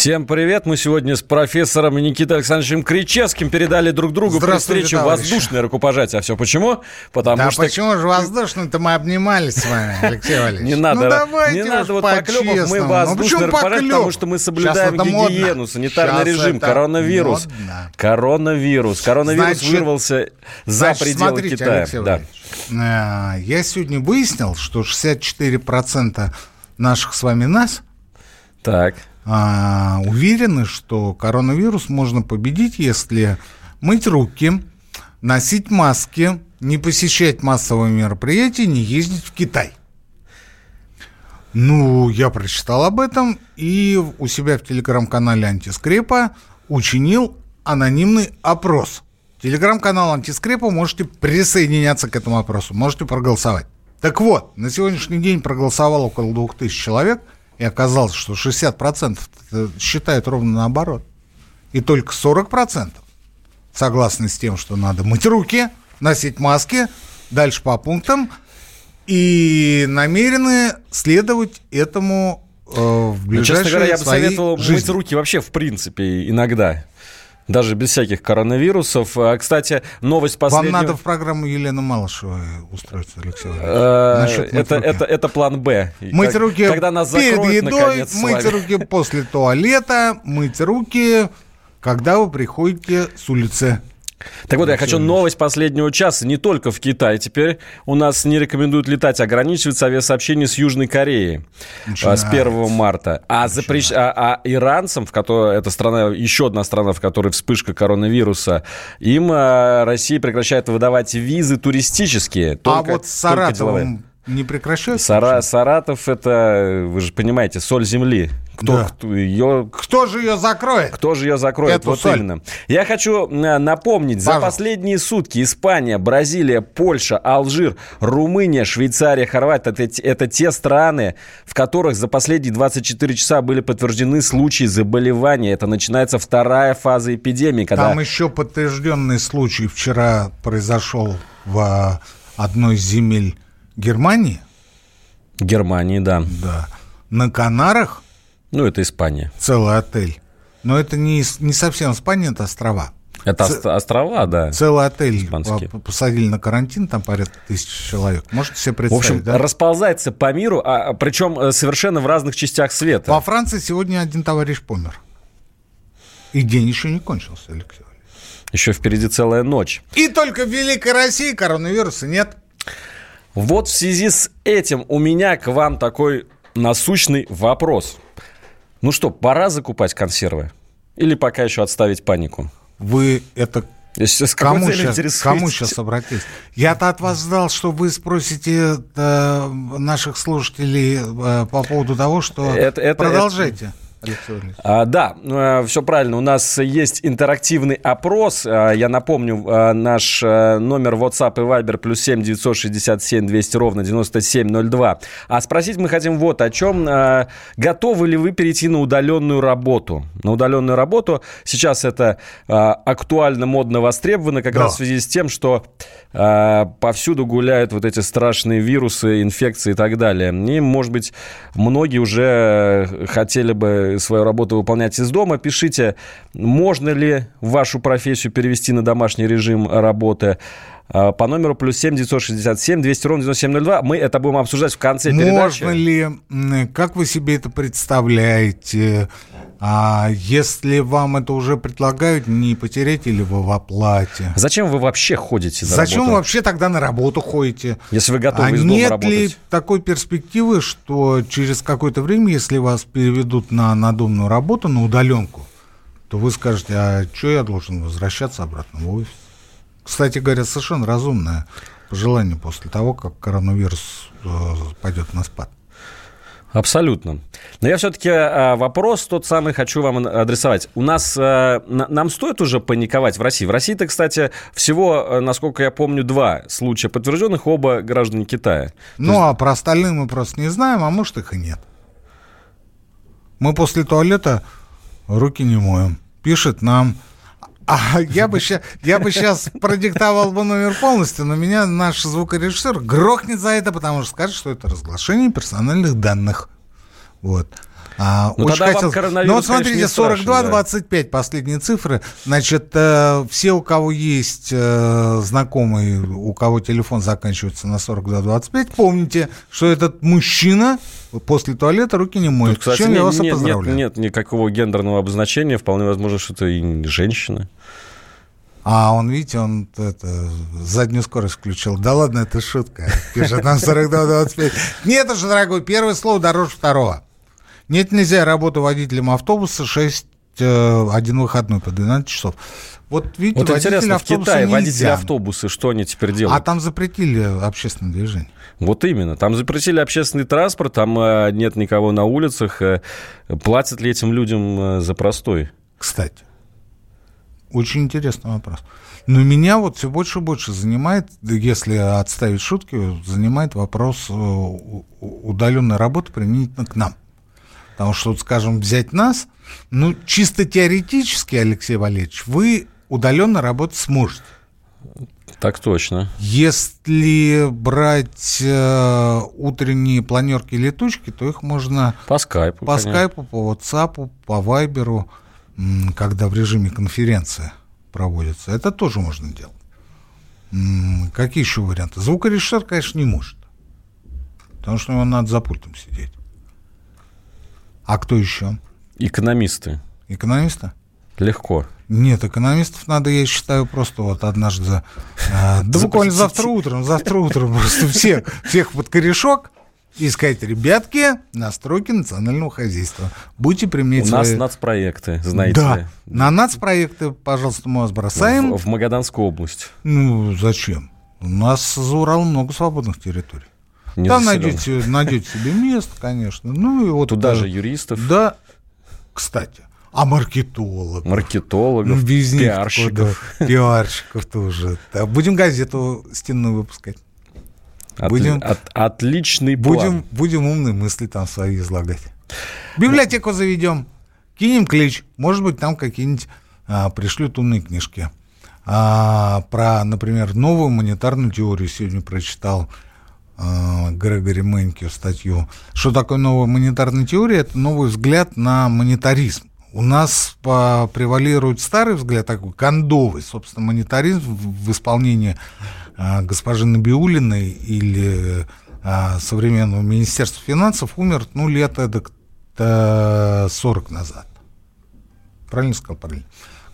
Всем привет! Мы сегодня с профессором Никитой Александровичем Кричевским передали друг другу при встрече товарищи. воздушное рукопожатие. А все почему? Потому Да что... почему же воздушно-то мы обнимались с вами, Алексей Валерьевич? Не надо, ну, давайте не надо вот поклепов, мы. Ну, воздушное почему рукопожатие, потому что мы соблюдаем это модно. гигиену, санитарный Сейчас режим, коронавирус. модно. Коронавирус. Коронавирус Значит, вырвался за Значит, пределы смотрите, Китая. Алексей Да. Э, я сегодня выяснил, что 64% наших с вами нас Так. А, уверены, что коронавирус можно победить, если мыть руки, носить маски, не посещать массовые мероприятия, не ездить в Китай. Ну, я прочитал об этом и у себя в телеграм-канале Антискрепа учинил анонимный опрос. Телеграм-канал Антискрепа можете присоединяться к этому опросу, можете проголосовать. Так вот, на сегодняшний день проголосовало около 2000 человек, и оказалось, что 60% это считают ровно наоборот. И только 40% согласны с тем, что надо мыть руки, носить маски, дальше по пунктам, и намерены следовать этому э, в Ну, ближайшие честно говоря, я бы советовал жизни. мыть руки вообще в принципе иногда. Даже без всяких коронавирусов. А, Кстати, новость Вам последнего... надо в программу Елены Малышевой устроиться, Алексей Валерьевич. Э, Это, это, это план Б. Мыть Как- руки Когда нас перед закроют, едой, наконец, мыть руки после туалета, мыть руки, когда вы приходите с улицы. Так вот, я хочу новость последнего часа. Не только в Китае. Теперь у нас не рекомендуют летать. Ограничивается авиасообщение с Южной Кореей а, с 1 марта. А, запрещ... а, а иранцам, в которой... это страна, еще одна страна, в которой вспышка коронавируса, им а, Россия прекращает выдавать визы туристические. а только- вот с. Саратовым не прекращают? Сара- Саратов это, вы же понимаете, соль земли. Кто, Да. кто ее Кто же ее закроет? кто же ее закроет? Эту вот соль. именно. Я хочу э, напомнить, за Пожалуйста. последние сутки Испания, Бразилия, Польша, Алжир, Румыния, Швейцария, Хорватия это, те- это те страны, в которых за последние 24 часа были подтверждены случаи заболевания. Это начинается вторая фаза эпидемии, когда Там еще подтвержденный случай вчера произошел в одной из земель Германии. Германии, да. Да. На Канарах Ну, это Испания. целый отель. Но это не, не совсем Испания, это острова. Это Ц- ост- острова, да. Целый отель Испанские. а, посадили на карантин, там порядка тысячи человек. Можете себе В представить, общем, да? расползается по миру, а, причем э, совершенно в разных частях света. Во Франции сегодня один товарищ помер. И день еще не кончился, Алексей. Еще впереди целая ночь. И только в Великой России коронавируса нет. Вот в связи с этим у меня к вам такой насущный вопрос. Ну что, пора закупать консервы? Или пока еще отставить панику? Вы это Если с какой кому сейчас, кому сейчас обратились? Я-то от вас ждал, что вы спросите э, наших слушателей э, по поводу того, что... Это- это- Продолжайте, Валерьевич. А, да, все правильно. У нас есть интерактивный опрос. А, Я напомню, а, наш а, номер WhatsApp и Viber плюс 7 967 200 ровно 9702. А спросить мы хотим вот о чем. Готовы ли вы перейти на удаленную работу? На удаленную работу. Сейчас это актуально, модно, востребовано как Да. раз в связи с тем, что повсюду гуляют вот эти страшные вирусы, инфекции и так далее. И, может быть, многие уже э, хотели бы свою работу выполнять из дома. Пишите, можно ли вашу профессию перевести на домашний режим работы А, по номеру плюс 7 967 200 ровно 9702. Мы это будем обсуждать в конце передачи. Можно ли, как вы себе это представляете? А если вам это уже предлагают, не потеряете ли вы в оплате? Зачем вы вообще ходите на Зачем вы работу? вообще тогда на работу ходите? Если вы готовы а из дома нет работать? ли такой перспективы, что через какое-то время, если вас переведут на надомную работу, на удаленку, то вы скажете, а что я должен возвращаться обратно в офис? Кстати говоря, совершенно разумное пожелание после того, как коронавирус э, пойдет на спад. Абсолютно. Но я все-таки вопрос тот самый хочу вам адресовать. У нас, на- нам стоит уже паниковать в России? В России-то, кстати, всего, э, насколько я помню, два случая подтвержденных, оба граждане Китая. Ну, а про остальные мы просто не знаем, а может их и нет. Мы после туалета руки не моем. Пишет нам А я бы, ща, я бы сейчас продиктовал бы номер полностью, но меня наш звукорежиссер грохнет за это, потому что скажет, что это разглашение персональных данных. Вот. А, ну, очень хотел... Ну, вот смотрите, 42-25 да. последние цифры. Значит, э, все, у кого есть э, знакомый, у кого телефон заканчивается на 42-25, помните, что этот мужчина после туалета руки не моет. Тут, кстати, Чем я вас нет, поздравляю. Нет, нет никакого гендерного обозначения. Вполне возможно, что это и женщина. А он, видите, он это, заднюю скорость включил. Да ладно, это шутка. Пишет нам 42-25. Нет уж, дорогой, первое слово дороже второго. Нет, нельзя работу водителем автобуса 6, э, один выходной по 12 часов. Вот видите, вот интересно, в Китае нельзя. водители автобусы, что они теперь делают? А там запретили общественное движение. Вот именно. Там запретили общественный транспорт, там э, нет никого на улицах. Э, платят ли этим людям за простой? Кстати, очень интересный вопрос. Но меня вот все больше и больше занимает, если отставить шутки, занимает вопрос удаленной работы применительно к нам. Потому что, вот, скажем, взять нас, ну, чисто теоретически, Алексей Валерьевич, вы удаленно работать сможете. Так точно. Если брать э, утренние планерки летучки, то их можно по скайпу, по конечно. скайпу, по WhatsApp, по Вайберу, когда в режиме конференции проводится. Это тоже можно делать. Какие еще варианты? Звукорежиссер, конечно, не может. Потому что ему надо за пультом сидеть. А кто еще? Экономисты. Экономисты? Легко. Нет, экономистов надо, я считаю, просто вот однажды, э, да буквально завтра утром, завтра утром просто всех, всех под корешок и сказать, ребятки, настройки национального хозяйства. Будьте применять У свои... нас нацпроекты, знаете да. ли. на нацпроекты, пожалуйста, мы вас бросаем. В, в Магаданскую область. Ну, зачем? У нас за Уралом много свободных территорий. Не Там найдете, найдете себе место, конечно. Ну, и вот, Туда же юристов. Да, кстати. А маркетологов? Маркетологов, ну, без пиарщиков. Них, пиарщиков тоже. Да, будем газету стенную выпускать. От, будем, от, отличный план. Будем, будем умные мысли там свои излагать. Библиотеку заведем, кинем клич. Может быть, там какие-нибудь а, пришлют умные книжки. А, про, например, новую монетарную теорию сегодня прочитал Э, Грегори Мэнкью статью. Что такое новая монетарная теория? Это новый взгляд на монетаризм. У нас превалирует старый взгляд, такой кондовый, собственно, монетаризм в, исполнении э, госпожи Набиулиной или э, современного Министерства финансов умер, ну, лет эдак 40 назад. Правильно сказал? Правильно.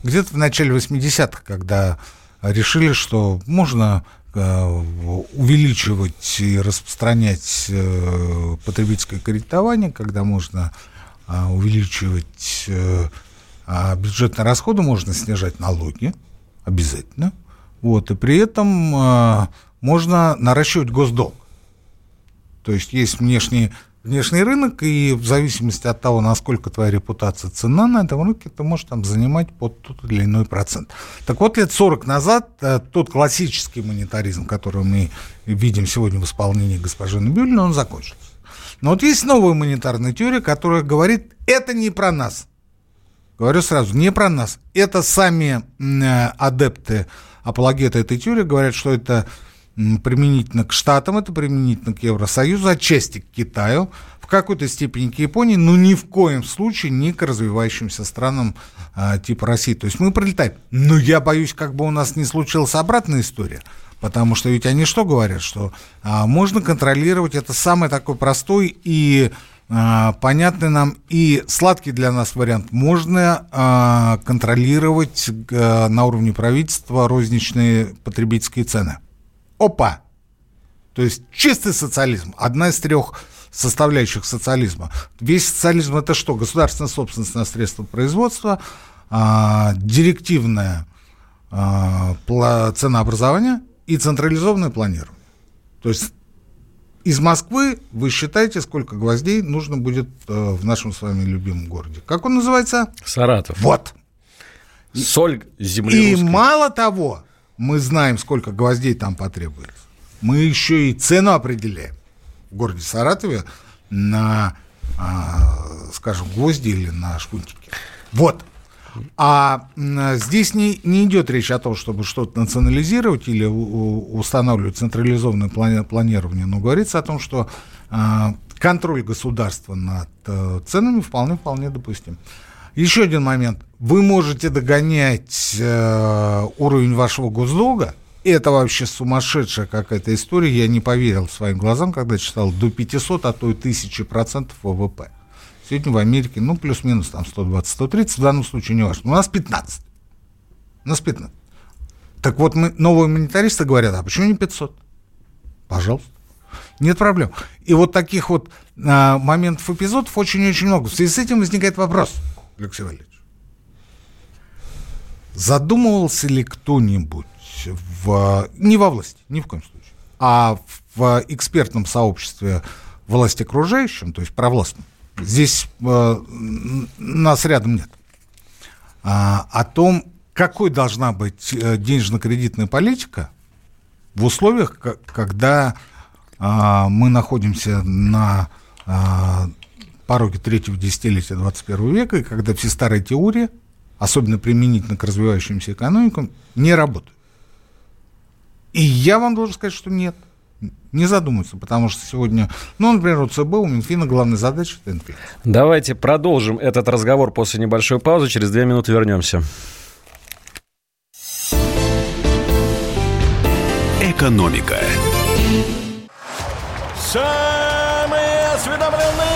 Где-то в начале 80-х, когда решили, что можно Э, увеличивать и распространять э, потребительское кредитование, когда можно э, увеличивать а бюджетные расходы, можно снижать налоги обязательно. Вот, и при этом можно наращивать госдолг. То есть есть внешние внешний рынок, и в зависимости от того, насколько твоя репутация цена на этом рынке, ты можешь там занимать под тот или иной процент. Так вот, лет 40 назад э, тот классический монетаризм, который мы видим сегодня в исполнении госпожи Набиулина, он закончился. Но вот есть новая монетарная теория, которая говорит, это не про нас. Говорю сразу, не про нас. Это сами э, адепты, апологеты этой теории говорят, что это применительно к Штатам, это применительно к Евросоюзу, отчасти к Китаю, в какой-то степени к Японии, но ни в коем случае не к развивающимся странам а, типа России. То есть мы прилетаем. Но я боюсь, как бы у нас не случилась обратная история. Потому что ведь они что говорят, что а, можно контролировать, это самый такой простой и а, понятный нам и сладкий для нас вариант. Можно а, контролировать а, на уровне правительства розничные потребительские цены. Опа! То есть чистый социализм, одна из трех составляющих социализма. Весь социализм это что? Государственная собственность на средства производства, а, директивное а, ценообразование и централизованное планирование. То есть из Москвы вы считаете, сколько гвоздей нужно будет э, в нашем с вами любимом городе. Как он называется? Саратов. Вот. Соль земли И русской. мало того, мы знаем, сколько гвоздей там потребуется. Мы еще и цену определяем в городе Саратове на, а, скажем, гвозди или на шпунтики. Вот. А здесь не, не идет речь о том, чтобы что-то национализировать или устанавливать централизованное планирование, но говорится о том, что а, контроль государства над э, ценами вполне-вполне допустим. Еще один момент. Вы можете догонять э, уровень вашего госдолга. Это вообще сумасшедшая какая-то история. Я не поверил своим глазам, когда читал до 500, а то и 1000 процентов ВВП. Сегодня в Америке, ну, плюс-минус там 120-130, в данном случае не важно. У нас 15. У нас 15. Так вот, мы, новые монетаристы говорят, а почему не 500? Пожалуйста. Нет проблем. И вот таких вот а, моментов, эпизодов очень-очень много. В связи с этим возникает вопрос, Алексей Валерьевич. Задумывался ли кто-нибудь в, не во власти, ни в коем случае, а в экспертном сообществе власти окружающем, то есть провластном, здесь э, нас рядом нет, а, о том, какой должна быть э, денежно-кредитная политика в условиях, когда а, мы находимся на а, пороге третьего десятилетия 21 века, и когда все старые теории, особенно применительно к развивающимся экономикам, не работают. И я вам должен сказать, что нет. Не задумываться, потому что сегодня, ну, например, у ЦБ, у Минфина главная задача – это инфляция. Давайте продолжим этот разговор после небольшой паузы. Через две минуты вернемся. Экономика. Самые осведомленные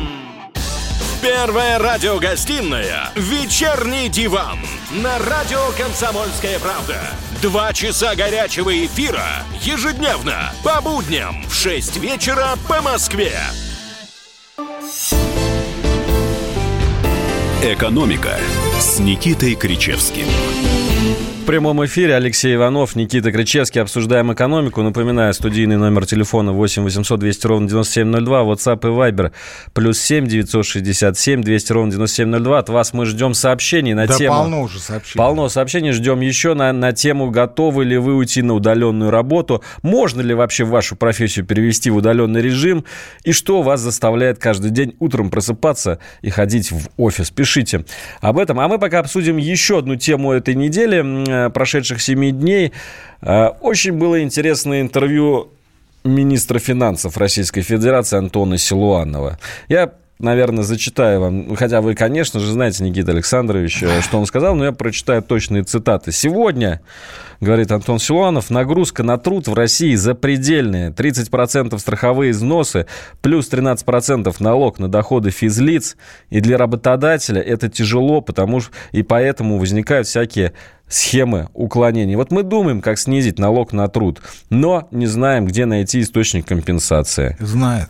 Первая радиогостинная «Вечерний диван» на радио «Комсомольская правда». Два часа горячего эфира ежедневно по будням в 6 вечера по Москве. «Экономика» с Никитой Кричевским. В прямом эфире Алексей Иванов, Никита Кричевский. Обсуждаем экономику. Напоминаю, студийный номер телефона 8 800 200 ровно 9702. WhatsApp и Viber плюс 7 967 200 ровно 9702. От вас мы ждем сообщений на да тему... полно уже сообщений. Полно сообщений. Ждем еще на, на тему, готовы ли вы уйти на удаленную работу. Можно ли вообще вашу профессию перевести в удаленный режим? И что вас заставляет каждый день утром просыпаться и ходить в офис? Пишите об этом. А мы пока обсудим еще одну тему этой недели Э, прошедших семи дней. Э, очень было интересное интервью министра финансов Российской Федерации Антона Силуанова. Я наверное, зачитаю вам. Хотя вы, конечно же, знаете, Никита Александрович, э, что он сказал, но я прочитаю точные цитаты. «Сегодня, — говорит Антон Силуанов, — нагрузка на труд в России запредельная. 30% страховые взносы, плюс 13% налог на доходы физлиц. И для работодателя это тяжело, потому что и поэтому возникают всякие схемы уклонений. Вот мы думаем, как снизить налог на труд, но не знаем, где найти источник компенсации. Знает.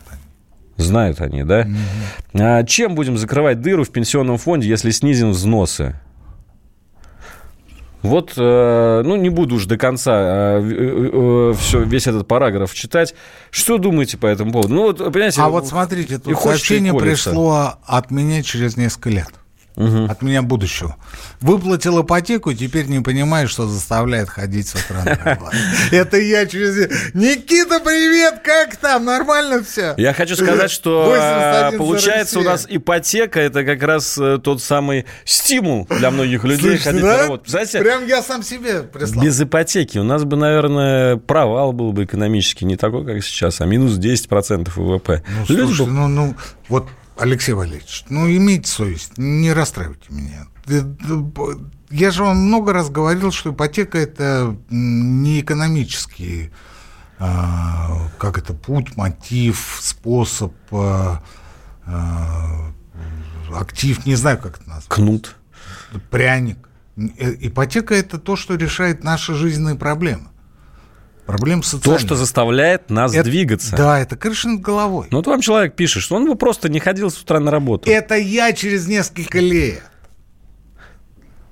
Знают они, да? Угу. А чем будем закрывать дыру в пенсионном фонде, если снизим взносы? Вот, э, ну, не буду уж до конца э, э, все, весь этот параграф читать. Что думаете по этому поводу? Ну, вот, понимаете, а вот смотрите, тут сообщение пришло от меня через несколько лет угу. от меня будущего. Выплатил ипотеку, теперь не понимаю, что заставляет ходить с утра Это я через... Никита, привет, как там? Нормально все? Я хочу сказать, что а, получается у нас ипотека это как раз э, тот самый стимул для многих людей ходить на работу. Прям я сам себе прислал. Без ипотеки у нас бы, наверное, провал был бы экономический не такой, как сейчас, а минус 10% ВВП. Ну, слушай, ну, ну, вот Алексей Валерьевич, ну имейте совесть, не расстраивайте меня. Я же вам много раз говорил, что ипотека это не экономический, а, как это, путь, мотив, способ, а, а, актив, не знаю, как это назвать. Кнут. Пряник. Э, ипотека это то, что решает наши жизненные проблемы. Проблем социальных. То, что заставляет нас это, двигаться. Да, это крыша над головой. Ну, вот вам человек пишет, что он бы просто не ходил с утра на работу. Это я через несколько лет.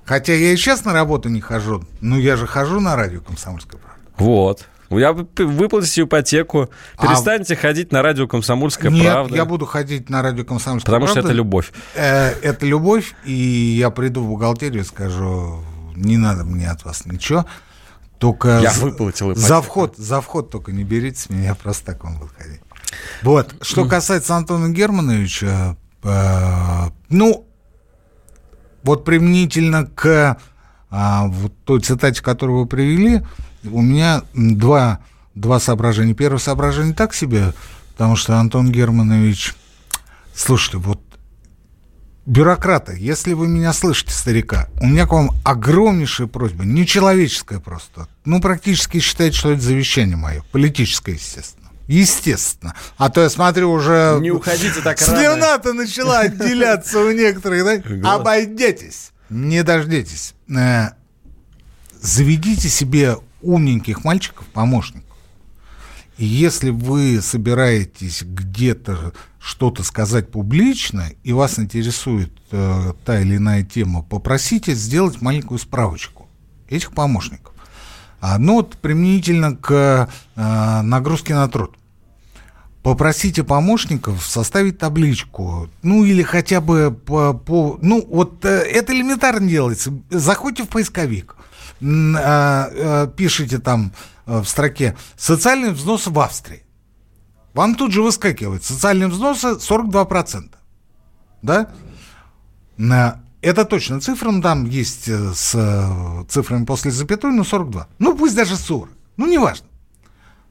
Хотя я и сейчас на работу не хожу, но я же хожу на радио «Комсомольская правда». Вот. Я выплатите ипотеку, А перестаньте ходить на радио «Комсомольская Нет, правда». я буду ходить на радио «Комсомольская Потому что правда». это любовь. Э, Это любовь, и я приду в бухгалтерию и скажу, не надо мне от вас ничего, только Я за- выплатил ипотеку. за вход, за вход только не берите с меня, просто так вам буду ходить. Вот, что касается Антона Германовича, э, ну, вот применительно к а, вот той цитате, которую вы привели, у меня два, два соображения. Первое соображение так себе, потому что Антон Германович, слушайте, вот бюрократы, если вы меня слышите, старика, у меня к вам огромнейшая просьба, нечеловеческая просто. Ну, практически считайте, что это завещание мое, политическое, естественно. Естественно. А то я смотрю уже... Не уходите так рано. Слюна-то начала отделяться у некоторых, да? Обойдетесь, не дождетесь. Э, Заведите себе умненьких мальчиков, помощников. И если вы собираетесь где-то что-то сказать публично, и вас интересует э, та или иная тема, попросите сделать маленькую справочку этих помощников. А, ну вот применительно к э, нагрузке на труд. Попросите помощников составить табличку, ну или хотя бы по, по- ну вот э, это элементарно делается. Заходите в поисковик, а, а, пишите там э, в строке социальные взносы в Австрии. Вам тут же выскакивает социальные взносы 42%. Да? На- Это точно цифра, ну, там есть э, с э, цифрами после запятой, ну 42. Ну пусть даже 40. Ну неважно.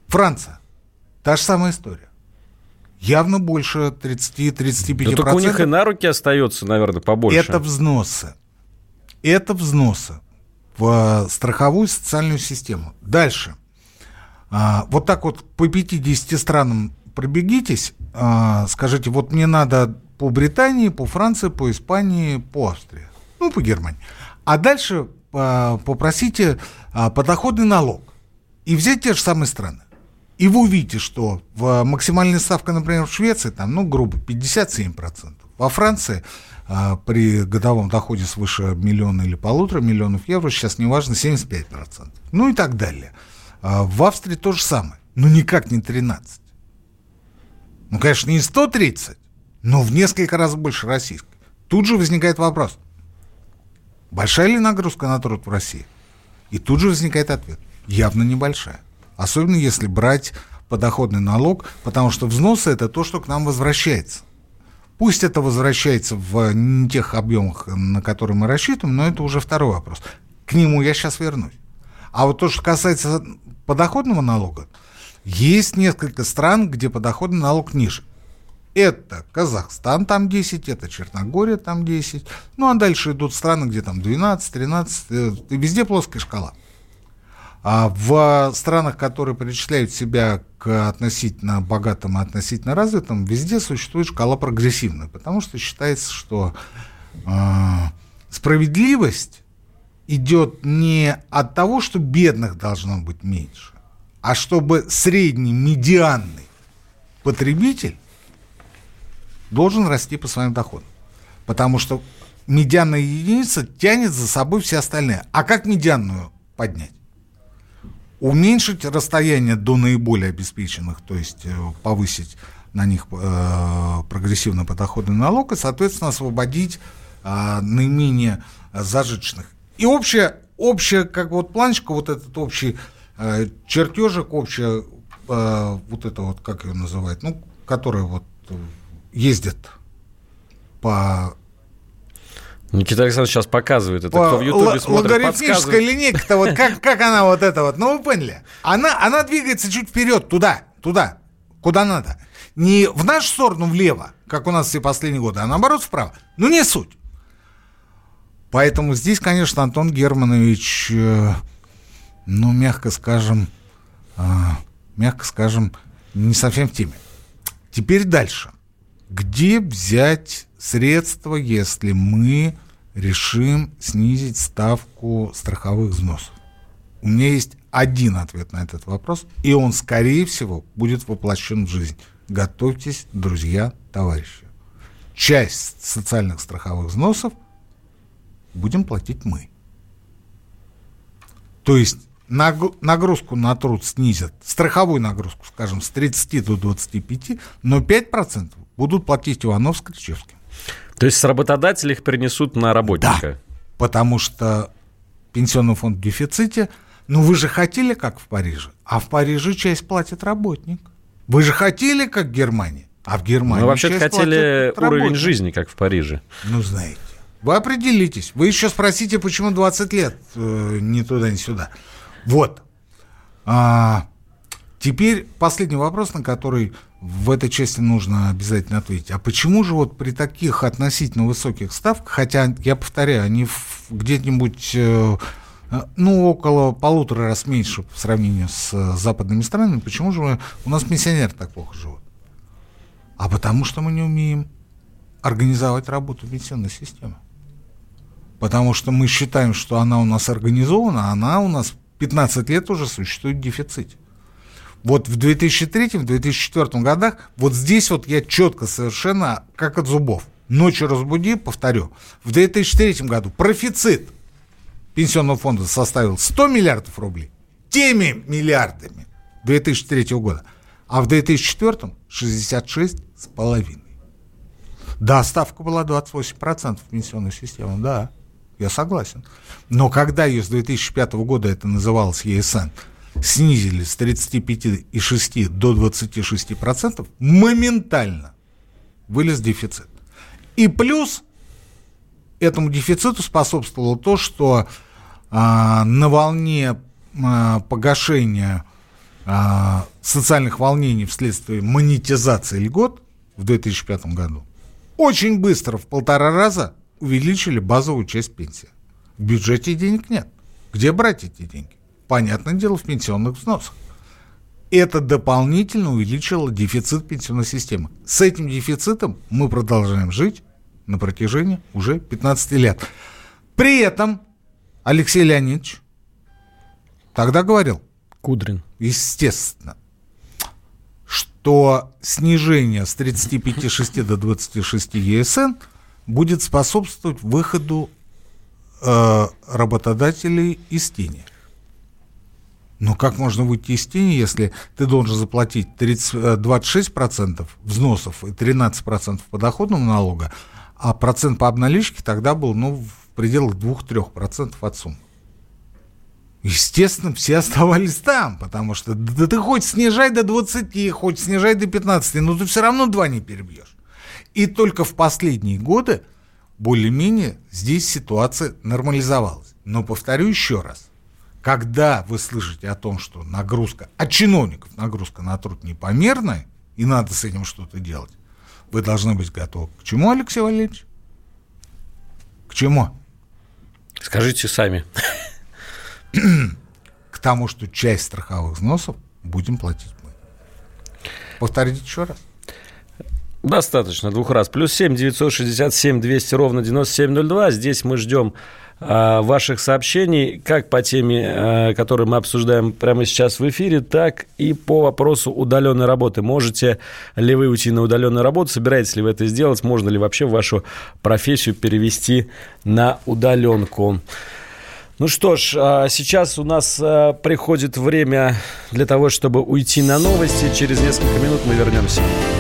Франция. Та же самая история. Явно больше 30-35%. Да только у них и на руки остается, наверное, побольше. Это взносы. Это взносы в э, страховую социальную систему. Дальше. А, вот так вот по 5-10 странам пробегитесь, а, скажите, вот мне надо по Британии, по Франции, по Испании, по Австрии, ну, по Германии. А дальше а, попросите подоходный налог и взять те же самые страны. И вы увидите, что в максимальная ставка, например, в Швеции, там, ну, грубо, 57%. Во Франции при годовом доходе свыше миллиона или полутора миллионов евро, сейчас неважно, 75%. Ну и так далее. А, в Австрии то же самое. Ну, никак не 13. Ну, конечно, не 130, но в несколько раз больше российской. Тут же возникает вопрос. Большая ли нагрузка на труд в России? И тут же возникает ответ. Явно небольшая. Особенно если брать подоходный налог, потому что взносы это то, что к нам возвращается. Пусть это возвращается в не тех объемах, на которые мы рассчитываем, но это уже второй вопрос. К нему я сейчас вернусь. А вот то, что касается подоходного налога, есть несколько стран, где подоходный налог ниже. Это Казахстан, там 10, это Черногория, там 10. Ну, а дальше идут страны, где там 12, 13, э, и везде плоская шкала. А в странах, которые причисляют себя к относительно богатым и относительно развитым, везде существует шкала прогрессивная, потому что считается, что э, справедливость идет не от того, что бедных должно быть меньше, а чтобы средний, медианный потребитель должен расти по своим доходам. Потому что медианная единица тянет за собой все остальные. А как медианную поднять? Уменьшить расстояние до наиболее обеспеченных, то есть э, повысить на них э, прогрессивно подоходный налог и, соответственно, освободить э, наименее зажиточных. И общая, общая как вот планочка, вот этот общий э, чертежик, общая э, вот это вот, как ее называют, ну, которая вот э, ездит по Никита Александрович сейчас показывает это. по Кто в Ютубе смотрит, логарифмическая линейка-то, вот как, как она вот это вот, ну вы поняли? Она, она двигается чуть вперед, туда, туда, куда надо. Не в нашу сторону влево, как у нас все последние годы, а наоборот вправо. Ну не суть. Поэтому здесь, конечно, Антон Германович, э, ну, мягко скажем, э, мягко скажем, не совсем в теме. Теперь дальше. Где взять средства, если мы решим снизить ставку страховых взносов? У меня есть один ответ на этот вопрос, и он, скорее всего, будет воплощен в жизнь. Готовьтесь, друзья, товарищи. Часть социальных страховых взносов будем платить мы. То есть наг- нагрузку на труд снизят, страховую нагрузку, скажем, с 30 до 25, но 5% будут платить Иванов с Кричевским. То есть с работодателей их перенесут на работника? Потому что пенсионный фонд в дефиците. Ну, вы же хотели, как в Париже, а в Париже часть платит работник. Вы же хотели, как в Германии, а в Германии Мы вообще хотели уровень работник. жизни, как в Париже. Ну, знаете. Вы определитесь. Вы еще спросите, почему 20 лет э, ни туда, ни сюда. Вот. А, теперь последний вопрос, на который в этой части нужно обязательно ответить. А почему же вот при таких относительно высоких ставках, хотя, я повторяю, они где-нибудь, э, ну, около полутора раз меньше в сравнении с э, западными странами, почему же мы- у нас пенсионеры так плохо живут? А потому что мы не умеем организовать работу пенсионной системы. Потому что мы считаем, что она у нас организована, она у нас 15 лет уже существует в дефиците. Вот в 2003-2004 годах, вот здесь вот я четко совершенно, как от зубов, ночью разбуди, повторю, в 2003 году профицит пенсионного фонда составил 100 миллиардов рублей, теми миллиардами 2003 года, а в 2004 66 с половиной. Да, ставка была 28% в пенсионной системе, да, я согласен. Но когда ее с 2005 года, это называлось ЕСН, снизили с 35,6 до 26%, моментально вылез дефицит. И плюс этому дефициту способствовало то, что а, на волне а, погашения а, социальных волнений вследствие монетизации льгот в 2005 году очень быстро в полтора раза увеличили базовую часть пенсии. В бюджете денег нет. Где брать эти деньги? Понятное дело, в пенсионных взносах. Это дополнительно увеличило дефицит пенсионной системы. С этим дефицитом мы продолжаем жить на протяжении уже 15 лет. При этом Алексей Леонидович тогда говорил, Кудрин. естественно, что снижение с 35,6 до 26 ЕСН будет способствовать выходу э, работодателей из тени. Но как можно выйти из тени, если ты должен заплатить 30, э, 26% взносов и 13% подоходного налога, а процент по обналичке тогда был ну, в пределах 2-3% от суммы. Естественно, все оставались там, потому что да ты хоть снижай до 20, хоть снижай до 15, но ты все равно 2 не перебьешь. И только в последние годы более-менее здесь ситуация нормализовалась. Но повторю еще раз. Когда вы слышите о том, что нагрузка, от чиновников нагрузка на труд непомерная, и надо с этим что-то делать, вы должны быть готовы. К чему, Алексей Валерьевич? К чему? Скажите сами. К тому, что часть страховых взносов будем платить мы. Повторите еще раз. Достаточно двух раз. Плюс 7 967 200 ровно 9702. Здесь мы ждем а, ваших сообщений как по теме, а, которую мы обсуждаем прямо сейчас в эфире, так и по вопросу удаленной работы. Можете ли вы уйти на удаленную работу? Собираетесь ли вы это сделать? Можно ли вообще вашу профессию перевести на удаленку? Ну что ж, а, сейчас у нас приходит время для того, чтобы уйти на новости. Через несколько минут мы вернемся.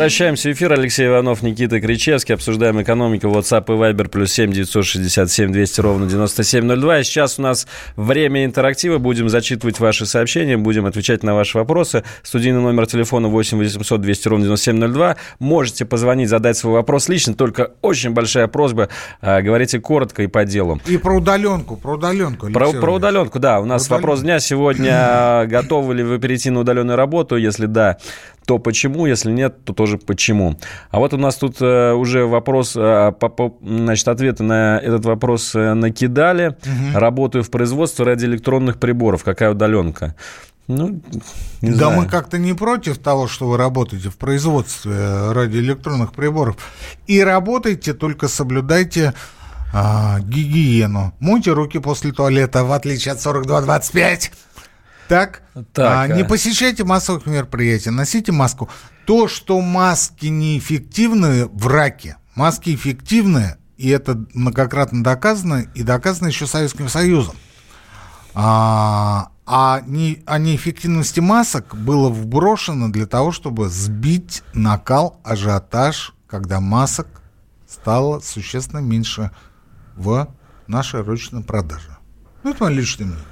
Возвращаемся в эфир. Алексей Иванов, Никита Кричевский. Обсуждаем экономику. WhatsApp и Viber. Плюс семь девятьсот шестьдесят семь двести ровно девяносто семь ноль два. И сейчас у нас время интерактива. Будем зачитывать ваши сообщения. Будем отвечать на ваши вопросы. Студийный номер телефона 8 800 200 ровно 9702. Можете позвонить, задать свой вопрос лично. Только очень большая просьба. а, Говорите коротко и по делу. И про удаленку, про удаленку. Про, Алексей про удаленку, да. У нас Удаленку. вопрос дня сегодня. Готовы ли вы перейти на удаленную работу? Если да, то почему? Если нет, то тоже почему. А вот у нас тут э, уже вопрос, э, значит, ответы на этот вопрос э, накидали. Работаю в производстве радиоэлектронных приборов. Какая удаленка? Ну, не да знаю. мы как-то не против того, что вы работаете в производстве радиоэлектронных приборов. И работайте, только соблюдайте а, гигиену. Мойте руки после туалета, в отличие от 4225. Так? Так, А, не а. посещайте массовых мероприятий, носите маску. То, что маски неэффективны в раке, маски эффективны, и это многократно доказано, и доказано еще Советским Союзом. А, а, не, о неэффективности масок было вброшено для того, чтобы сбить накал, ажиотаж, когда масок стало существенно меньше в нашей ручной продаже. Ну, это мое личное мнение.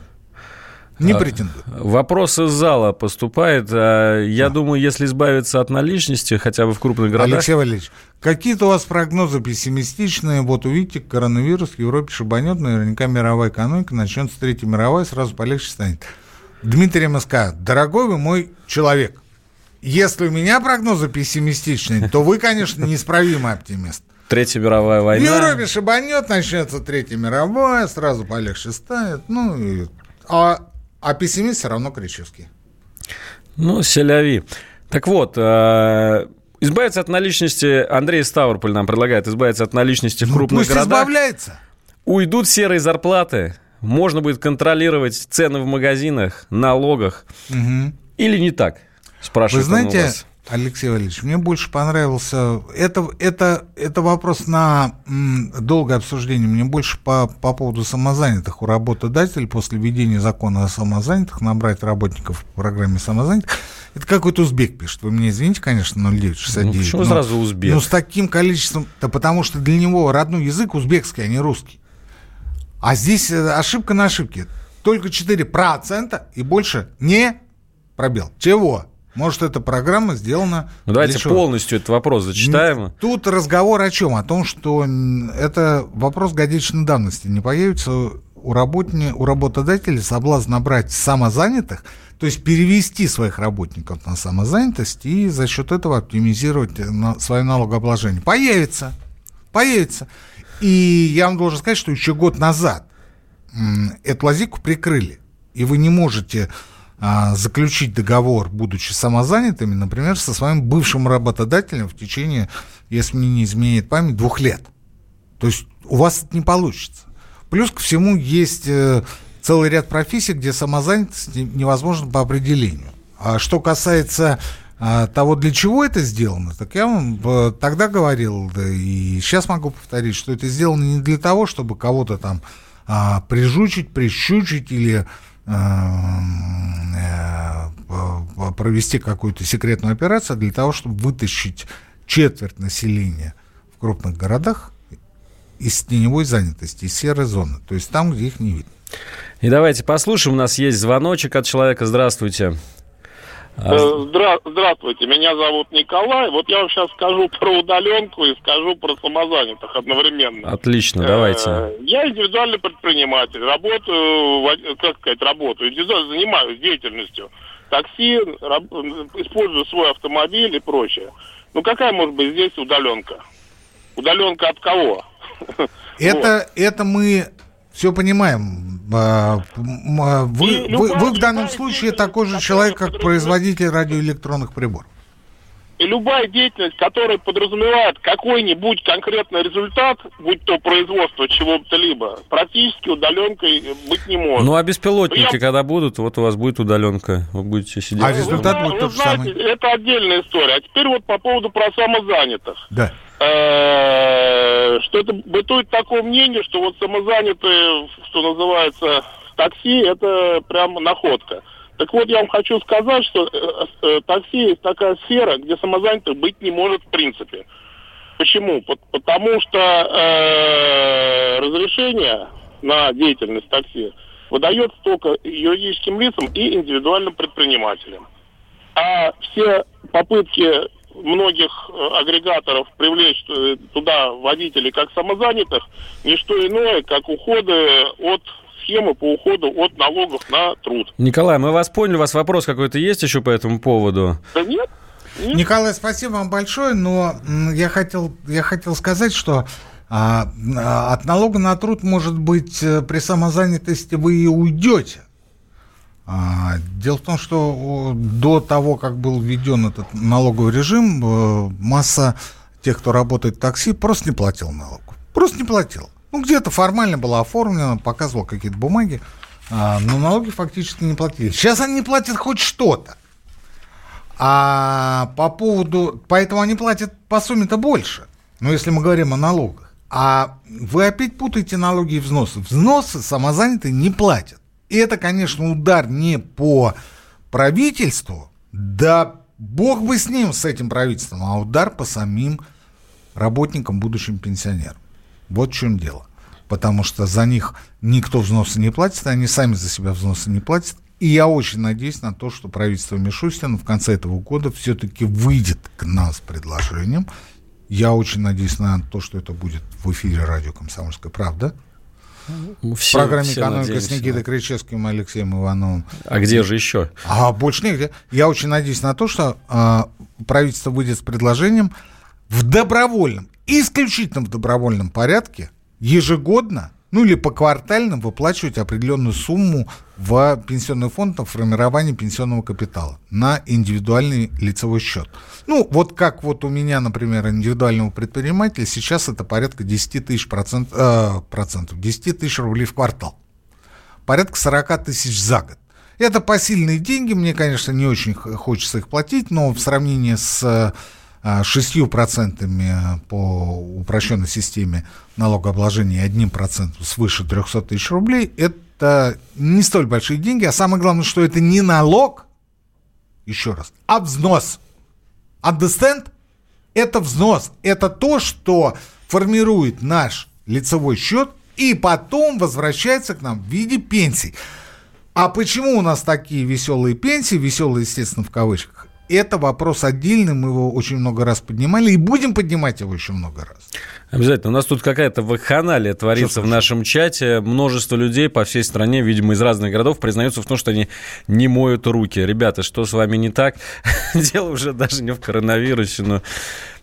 Не претендую. Вопрос из зала поступает. А, Я думаю, если избавиться от наличности, хотя бы в крупных городах... Алексей Валерьевич, какие-то у вас прогнозы пессимистичные. Вот увидите, коронавирус в Европе шибанет, наверняка мировая экономика, начнется Третья мировая, сразу полегче станет. Дмитрий МСК, дорогой вы мой человек, если у меня прогнозы пессимистичные, то вы, конечно, неисправимый оптимист. Третья мировая В война. Европе шибанет, начнется Третья мировая, сразу полегче станет. Ну, и- а, а пессимист все равно Кричевский. Ну, селяви. Так вот, э, избавиться от наличности... Андрей Ставрополь нам предлагает избавиться от наличности в Ну, крупных пусть городах. избавляется. Уйдут серые зарплаты. Можно будет контролировать цены в магазинах, налогах. Или не так? Вы Спрашивает у знаете. Алексей Валерьевич, мне больше понравился... Это, это, это вопрос на м, долгое обсуждение. Мне больше по, по поводу самозанятых. У работодателя после введения закона о самозанятых набрать работников в программе самозанятых. Это какой-то узбек пишет. Вы мне извините, конечно, 0969. Ну, почему но- сразу узбек? Ну, с таким количеством... Да потому что для него родной язык узбекский, а не русский. А здесь э, ошибка на ошибке. Только 4% и больше не пробел. Чего? Может, эта программа сделана... Ну, давайте чего? полностью этот вопрос зачитаем. Тут разговор о чем? О том, что это вопрос годичной давности. Не появится у, работни... у работодателя соблазн набрать самозанятых, то есть перевести своих работников на самозанятость и за счет этого оптимизировать на- свое налогообложение. Появится. Появится. И я вам должен сказать, что еще год назад эту лазейку прикрыли. И вы не можете а, заключить договор, будучи самозанятыми, например, со своим бывшим работодателем в течение, если мне не изменяет память, двух лет. То есть у вас это не получится. Плюс ко всему есть э, целый ряд профессий, где самозанятость не- невозможна по определению. А что касается а, того, для чего это сделано, так я вам э, тогда говорил, да и сейчас могу повторить, что это сделано не для того, чтобы кого-то там а, прижучить, прищучить или провести какую-то секретную операцию, для того, чтобы вытащить четверть населения в крупных городах из теневой занятости, из серой зоны, то есть там, где их не видно. И давайте послушаем. У нас есть звоночек от человека. Здравствуйте. А, Э, здра- Здравствуйте, меня зовут Николай. Вот я вам сейчас скажу про удаленку и скажу про самозанятых одновременно. Отлично, Э, давайте. Я индивидуальный предприниматель, работаю, как сказать, работаю, индивидуально занимаюсь деятельностью. Такси, раб- использую свой автомобиль и прочее. Ну какая может быть здесь удаленка? Удаленка от кого? Это, это мы все понимаем. А, а, Вы, вы, вы в данном случае такой же человек, как производитель радиоэлектронных приборов. И любая деятельность, которая подразумевает какой-нибудь конкретный результат, будь то производство чего-то либо, практически удаленкой быть не может. Ну, а беспилотники, Я- когда будут, вот у вас будет удаленка. Вы будете сидеть. А Вы результат зна- будет вы тот же знаете, самый. Это отдельная история. А теперь вот по поводу про самозанятых. Да. Э, Что это бытует такое мнение, что вот самозанятые, что называется, в такси, это прям находка. Так вот, я вам хочу сказать, что э, э, такси есть такая сфера, где самозанятых быть не может в принципе. Почему? Потому что э, разрешение на деятельность такси выдается только юридическим лицам и индивидуальным предпринимателям. А все попытки многих э, агрегаторов привлечь э, туда водителей как самозанятых, не что иное, как уходы от схемы по уходу от налогов на труд. Николай, мы вас поняли, у вас вопрос какой-то есть еще по этому поводу? Да нет. нет. Николай, спасибо вам большое, но я хотел, я хотел сказать, что а, а от налога на труд, может быть, э, при самозанятости вы и уйдете. А, дело в том, что до того, как был введен этот налоговый режим, э, масса тех, кто работает в такси, просто не платил налог. Просто не платил. Ну, где-то формально было оформлено, показывал какие-то бумаги, а, но налоги фактически не платили. Сейчас они платят хоть что-то. А по поводу... Поэтому они платят по сумме-то больше. Ну, если мы говорим о налогах. А вы опять путаете налоги и взносы. Взносы самозанятые не платят. И это, конечно, удар не по правительству, да бог бы с ним, с этим правительством, а удар по самим работникам, будущим пенсионерам. Вот в чем дело. Потому что за них никто взносы не платит, они сами за себя взносы не платят. И я очень надеюсь на то, что правительство Мишустина в конце этого года все-таки выйдет к нам с предложением. Я очень надеюсь на то, что это будет в эфире радио «Комсомольская правда». Все, в программе все «Экономика» надеемся, с Никитой да. Кричевским и Алексеем Ивановым. А где же еще? А больше нигде. Я очень надеюсь на то, что а, правительство выйдет с предложением в добровольном, исключительно в добровольном порядке ежегодно ну или по квартально выплачивать определенную сумму в пенсионный фонд на формирование пенсионного капитала на индивидуальный лицевой счет. Ну, вот как вот у меня, например, индивидуального предпринимателя, сейчас это порядка 10 тысяч процент, э, процентов, 10 тысяч рублей в квартал. Порядка 40 тысяч за год. Это посильные деньги, мне, конечно, не очень хочется их платить, но в сравнении с 6% по упрощенной системе налогообложения и 1% свыше 300 тысяч рублей, это не столь большие деньги, а самое главное, что это не налог, еще раз, а взнос. Understand? Это взнос. Это то, что формирует наш лицевой счет и потом возвращается к нам в виде пенсий. А почему у нас такие веселые пенсии, веселые, естественно, в кавычках? Это вопрос отдельный, мы его очень много раз поднимали и будем поднимать его еще много раз. Обязательно. У нас тут какая-то вакханалия творится в нашем чате. Множество людей по всей стране, видимо, из разных городов признаются в том, что они не моют руки. Ребята, что с вами не так? Дело уже даже не в коронавирусе, но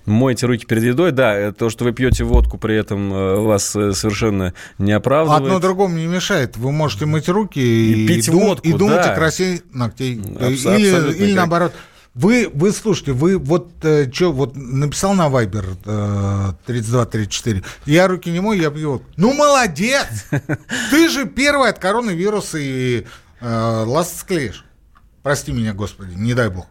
Мойте руки перед едой, да, то, что вы пьете водку, при этом э, вас э, совершенно не оправдывает. Одно другому не мешает. Вы можете мыть руки и, и пить и водку, и думать да. о красе ногтей. Абс- или, или наоборот. Вы, вы слушайте, вы вот э, что, вот написал на Вайбер э, 3234, я руки не мою, я пью. Ну, молодец! Ты же первый от коронавируса и э, ласт склеишь. Прости меня, Господи, не дай бог.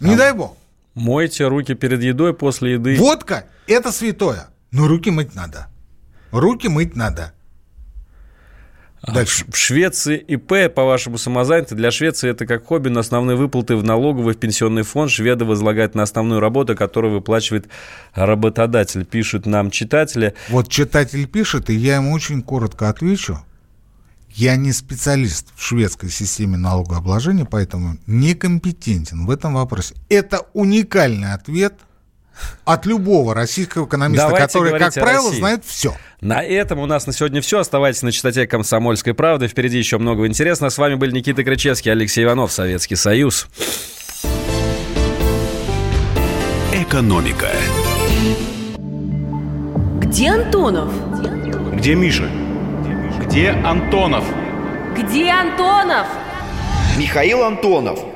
Не а дай бог. Мойте руки перед едой, после еды. Водка – это святое, но руки мыть надо. Руки мыть надо. Дальше. В Швеции ИП, по-вашему, самозанятый. Для Швеции это как хобби, на основные выплаты в налоговый, в пенсионный фонд. Шведы возлагают на основную работу, которую выплачивает работодатель, пишут нам читатели. Вот читатель пишет, и я ему очень коротко отвечу. Я не специалист в шведской системе налогообложения, поэтому некомпетентен в этом вопросе. Это уникальный ответ от любого российского экономиста, Давайте который, как правило, знает все. На этом у нас на сегодня все. Оставайтесь на частоте «Комсомольской правды». Впереди еще много интересного. С вами были Никита Крычевский, Алексей Иванов, Советский Союз. Экономика. Где Антонов? Где Миша? Где Антонов? Где Антонов? Михаил Антонов –